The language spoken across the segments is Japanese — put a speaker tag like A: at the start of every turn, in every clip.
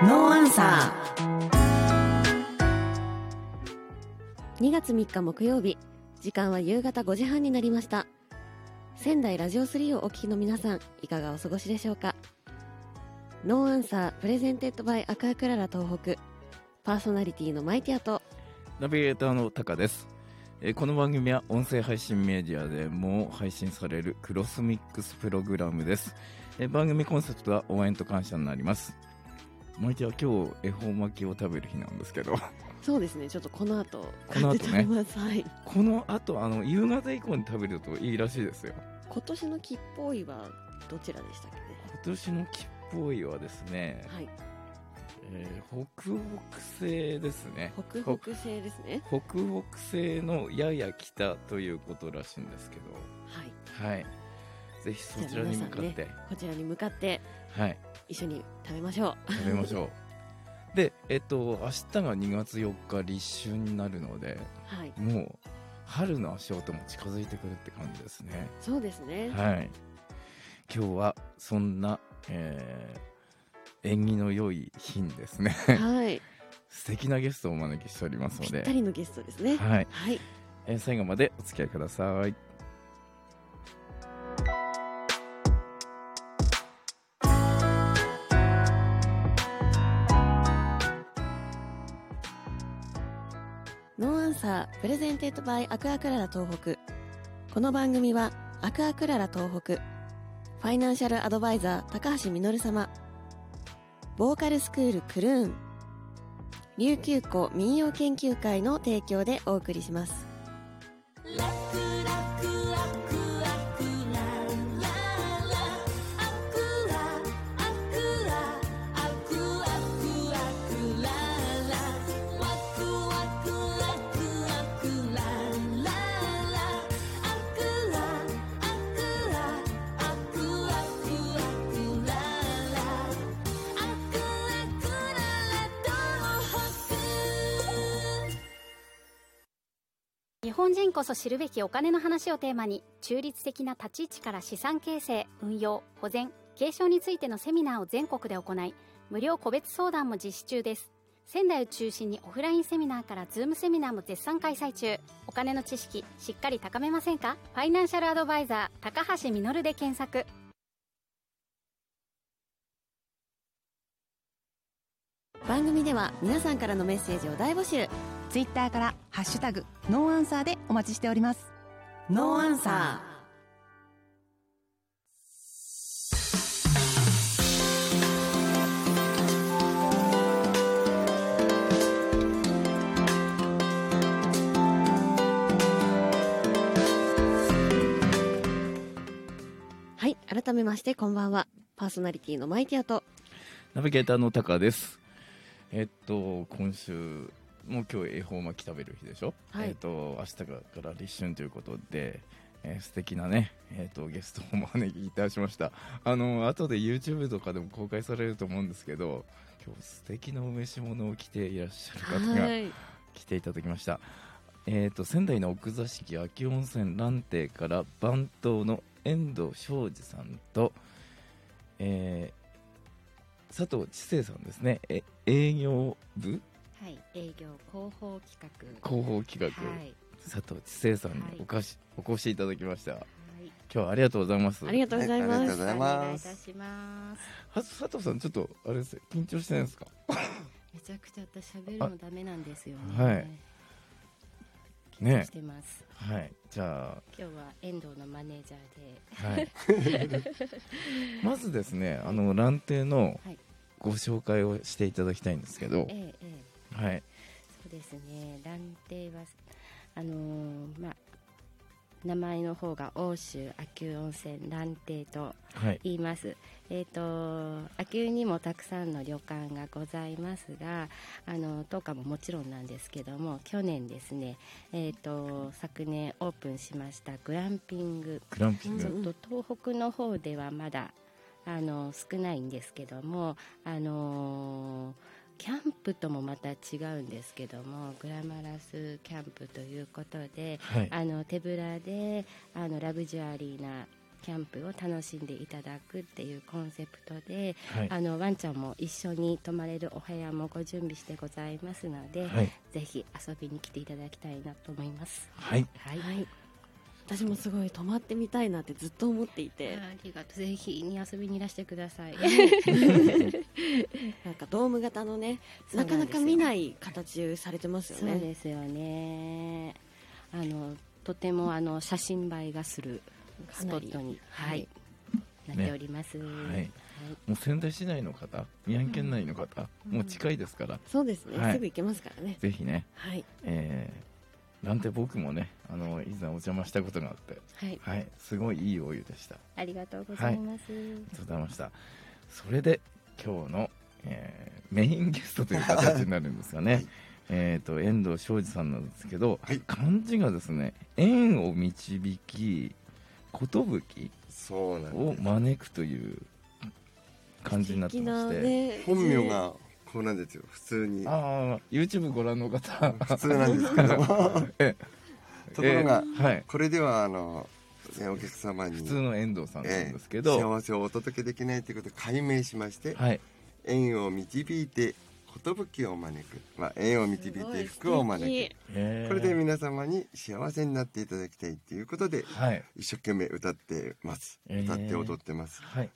A: No
B: Answer。2月3日木曜日時間は夕方5時半になりました。仙台ラジオ3をお聞きの皆さんいかがお過ごしでしょうか？ No Answer presented by アクアクララ東北パーソナリティのマイティアと。
C: ナビゲーターのタカです、えーこの番組は音声配信メディアでも配信されるクロスミックスプログラムです、えー番組コンセプトは応援と感謝になりますマイティは今日恵方巻きを食べる日なんですけど。
B: そうですね。ちょっとこの後。
C: この後ね。
B: はい。
C: この後あの夕方以降に食べるといいらしいですよ。
B: 今年の吉報位はどちらでしたっけね？
C: 今年の吉報位はですね、
B: はい。
C: えー北北西ですね。
B: 北北西ですね。
C: 北北西のやや北ということらしいんですけ
B: はい。
C: どはい。ぜひそちらに向かって、
B: こちらに向かって。
C: はい
B: 一緒に食べましょう。
C: 食べましょう。でえっと明日が2月4日立春になるので
B: はい。
C: もう春の足音も近づいてくるって感じですね。
B: そうですね。
C: はい。今日はそんな、えー縁起の良い日にですね。
B: はい。
C: 素敵なゲストをお招きしておりますの
B: ぴっ
C: で
B: たりのゲストですね。
C: はい、
B: はい。
C: えー最後までお付き合いください
B: No Answer presented by アクアクララ東北。この番組はアクアクララ東北ファイナンシャルアドバイザー高橋実様ボーカルスクールクルーン琉球湖民謡研究会の提供でお送りします。
D: 日本人こそ知るべきお金の話をテーマに中立的な立ち位置から資産形成運用保全継承についてのセミナーを全国で行い無料個別相談も実施中です。仙台を中心にオフラインセミナーからズームセミナーも絶賛開催中。お金の知識しっかり高めませんか？ファイナンシャルアドバイザー高橋実で検索。
B: 番組では皆さんからのメッセージを大募集。
A: ツイッターから「ハッシュタグノーアンサー」でお待ちしております。ノーアンサ
B: はい改めましてこんばんは。パーソナリティのマイティアと。
C: ナビゲーターのタカです。えっと今週もう今日恵方巻き食べる日でしょ、
B: はい。
C: えっと明日から立春ということで、えー素敵なね、えっとゲストをお招きいたしました。あの後で YouTube とかでも公開されると思うんですけど今日素敵なお召し物を着ていらっしゃる方が
B: い。
C: 来ていただきました、えー、と仙台の奥座敷秋温泉蘭亭から番頭の遠藤昌司さんと、えー佐藤知世さんですね。え営業部
D: はい営業広報企画。
C: 広報企画、
D: はい。
C: 佐藤知世さんに
D: はい。
C: おかし、お越しいただきました。今
D: はい。
C: 日はありがとうございます。
B: ありがとうございます、
E: はいありがとうござい
D: お
E: ます
D: 願いいたします。
C: は佐藤さんちょっとあれですよ緊張してないですか？
D: めちゃくちゃ私喋るのダメなんですよね。
C: はい。
D: 緊張してます。
C: はい。じゃあ。
D: 今日は遠藤のマネージャーで。
C: はい。まずですねあの蘭亭の
D: はい。
C: ご紹介をしていただきたいんですけど、
D: ええええ
C: はい
D: そうですね。蘭亭はあのーまあ名前の方が欧州秋保温泉蘭亭と
C: はい
D: 言います。えっ、と秋保にもたくさんの旅館がございますが、あの当館ももちろんなんですけども、去年ですね、えっ、と昨年オープンしましたグランピング
C: グランピング、
D: ちょっと東北の方ではまだあの少ないんですけども、あのキャンプともまた違うんですけどもグラマラスキャンプということで
C: はい。
D: あの手ぶらであのラグジュアリーな
E: キャンプを楽しんでいただくっていうコンセプトで、
C: はい。
E: あのワンちゃんも一緒に泊まれるお部屋もご準備してございますので、
C: はい。
E: ぜひ遊びに来ていただきたいなと思います。
C: はい。
E: はい、
B: はい私もすごい泊まってみたいなってずっと思っていて。
E: ありがとう。ぜひに遊びにいらしてください。
B: なんかドーム型のね
E: な
B: かなか見ない形されてますよ
E: そう
B: ね
E: ですよね。あのとてもあの写真映えがするスポットに、
B: は
E: はい。い、なっております。
C: はい。もう仙台市内の方宮城県内の方、もう近いですから。
B: そうですね、
C: はい。
B: すぐ行けますからね。
C: ぜひね。
B: はい。
C: えーなんて僕もねあの以前お邪魔したことがあって
E: はい、
C: はい。すごいいいお湯でした。あ
E: ありがとうございます。
C: りがとうございました。それで今日の、えーメインゲストという形になるんですがね、えっと遠藤昌司さんなんですけど、
F: はい。
C: 漢字がですね縁を導き寿
F: そうなん
C: を招くという漢字になってまして、
B: ね
F: 本名がこうなんですよ。普通に。
C: ああ YouTube ご覧の方。
F: 普通なんですけど。
C: え
F: ところが、
C: えーはい。
F: これではあの、ね、お客様に。
C: 普通の遠藤さんなん
F: え
C: ですけど、
F: え幸せをお届けできないということを解明しまして、
C: はい。
F: 縁を導いて寿を招く、まあ、縁を導いて福を招くこれで皆様に幸せになっていただきたいということで
C: はい
F: 一生懸命歌ってます歌って踊ってます、
C: はい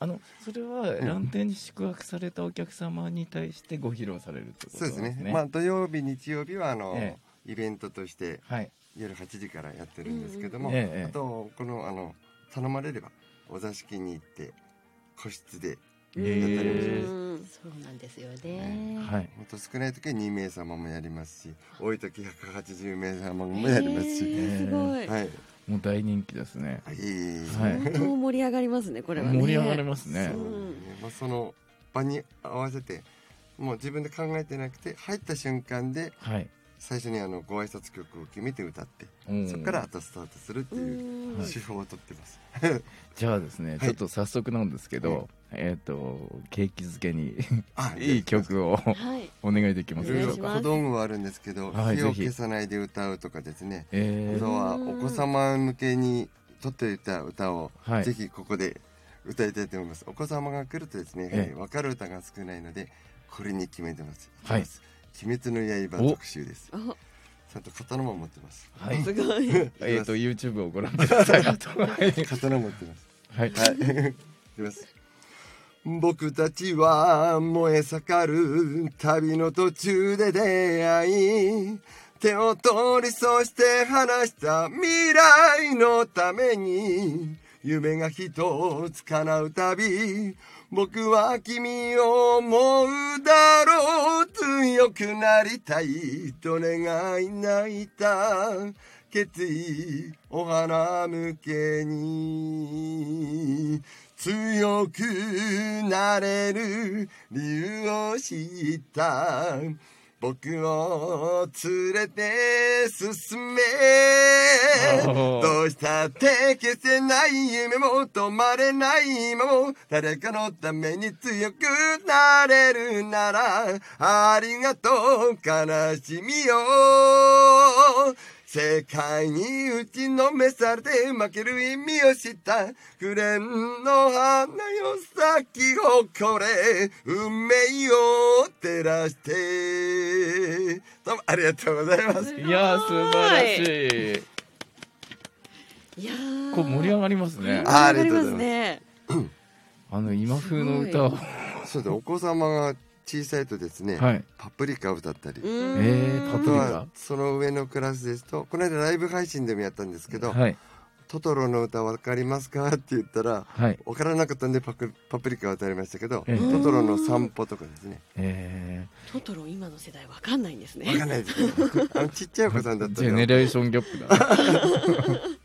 C: あのそれは蘭亭に宿泊されたお客様に対してご披露されるってこと
F: そう
C: ですね
F: ですねまあ土曜日日曜日はあの、
C: え
F: イベントとして
C: はい
F: 夜8時からやってるんですけども、
C: うんええ
F: あとこのあの頼まれればお座敷に行って個室で
C: え
F: ー。
B: うん。
E: そうなんですよね。
C: はい。
F: ほんと少ない時は2名様もやりますし多い時180名様もやりますし、
B: えーすごい、
F: はい。
C: もう大人気ですね。
F: はい、
C: はい
B: 相当盛り上がりますねこれはね。
C: 盛り上がりますね。
F: そうまあ、その場に合わせてもう自分で考えてなくて入った瞬間で
C: はい
F: 最初にあのご挨拶曲を決めて歌って
C: うん。
F: そこからあとスタートするっていう
B: うん。
F: 手法をとってます、
C: じゃあですね、
F: い。
C: ちょっと早速なんですけど、
F: はい。
C: えっ、と景気づけに
F: あ
C: いい曲を
B: はい。
C: お願いできます。でしょうか
F: 小道具はあるんですけど、火を消さないで歌うとかですね、
C: えー、
F: あとはお子様向けにとっていた歌を、
C: はい。
F: ぜひここで歌いたいと思います。お子様が来るとですね、
C: ええ。
F: 分かる歌が少ないのでこれに決めてます。
C: はい。
F: きます鬼滅の刃特集です。
B: あ
F: ちゃんと刀も持ってます。
C: はい。
B: すごい。
C: えっ、と YouTube をご覧ください。あとはい
F: 刀持ってます。
C: はい。
F: はい。いきます。僕たちは燃え盛る旅の途中で出会い手を取りそして話した未来のために夢が一つ叶うたび僕は君を思うだろう強くなりたいと願い泣いた。決意お花向けに。強くなれる理由を知った。僕を連れて進め。どうしたって消せない夢も止まれない今も誰かのために強くなれるならありがとう悲しみよ世界に打ちのめされて負ける意味を知った。紅の花よ咲き誇れ運命を照らして。どうもありがとうございます。
C: いやー素晴らしい。
B: いやー。
C: こう盛り上がりますね。
F: あ
B: 盛り上がりますね。
C: あの今風の歌を。
F: そうでお子様が小さいとですね、
C: はい。
F: パプリカを歌ったり、
B: うん。
C: えーパ
F: あと
C: プリカ？
F: はその上のクラスですとこの間ライブ配信でもやったんですけど「
C: はい。
F: トトロの歌わかりますか?」って言ったら
C: はい。
F: 分からなかったんでパクパプリカを歌いましたけど、
C: ええ。
F: トトロの散歩とかですね。
C: え
B: トトロ今の世代わかんないんですね。
F: 分かんないですけどあのちっちゃいお子さんだ
C: ー、
F: ったら。
C: ジェネレーションギャップだ。ね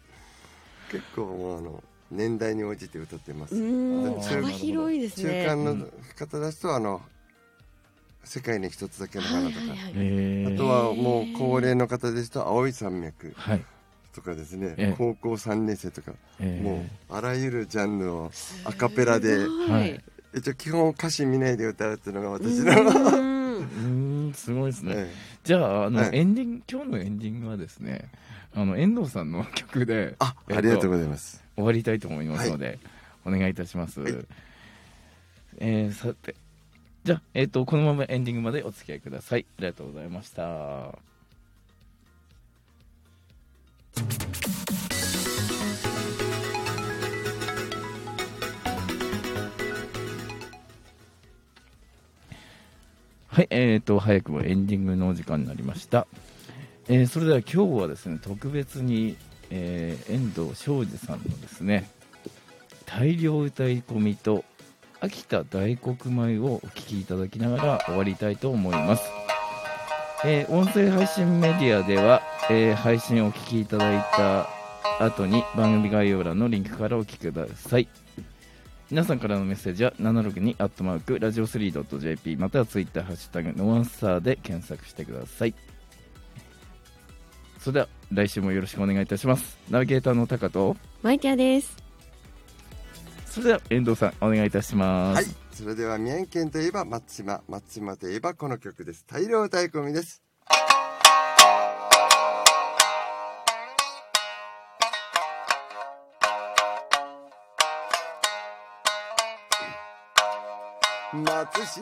F: 結構もうあの年代に応じて歌ってます、
B: 幅広いです
F: 中
B: ね
F: 間の方ですとあの世界に一つだけの花とか、あとはもう高齢の方ですと青い山脈
C: はい。
F: とかですね、
C: ええ。
F: 高校3年生とか、
C: えー、
F: もうあらゆるジャンルをアカペラで一応基本歌詞見ないで歌うっていうのが私
B: う
F: の
B: ん。
C: うーんんすごいですね、
F: え
C: じゃああの、
F: はい
C: エンディング今日のエンディングはですねあの遠藤さんの曲で
F: あ、
C: えっと
F: ありがとうございます。
C: 終わりたいと思いますので、お願いいたします、
F: はい。
C: えーさてじゃあ、えっとこのままエンディングまでお付き合いください。ありがとうございました。はい、えー、と早くもエンディングのお時間になりました、えーそれでは今日はですね特別に、えー遠藤昌司さんのですね大量歌い込みと秋田大黒米をお聴きいただきながら終わりたいと思います、えー音声配信メディアでは、えー配信をお聞きいただいた後に番組概要欄のリンクからお聞きください。皆さんからのメッセージは762アットマークラジオ 3.jp またはツイッターハッシュタグノアンサーで検索してください。それでは来週もよろしくお願いいたします。ナビゲーターのタカと
B: マイキャです。
C: それでは遠藤さんお願いいたします、
F: はい。それでは宮城県といえば松島、松島といえばこの曲です。大量歌い込みです。松島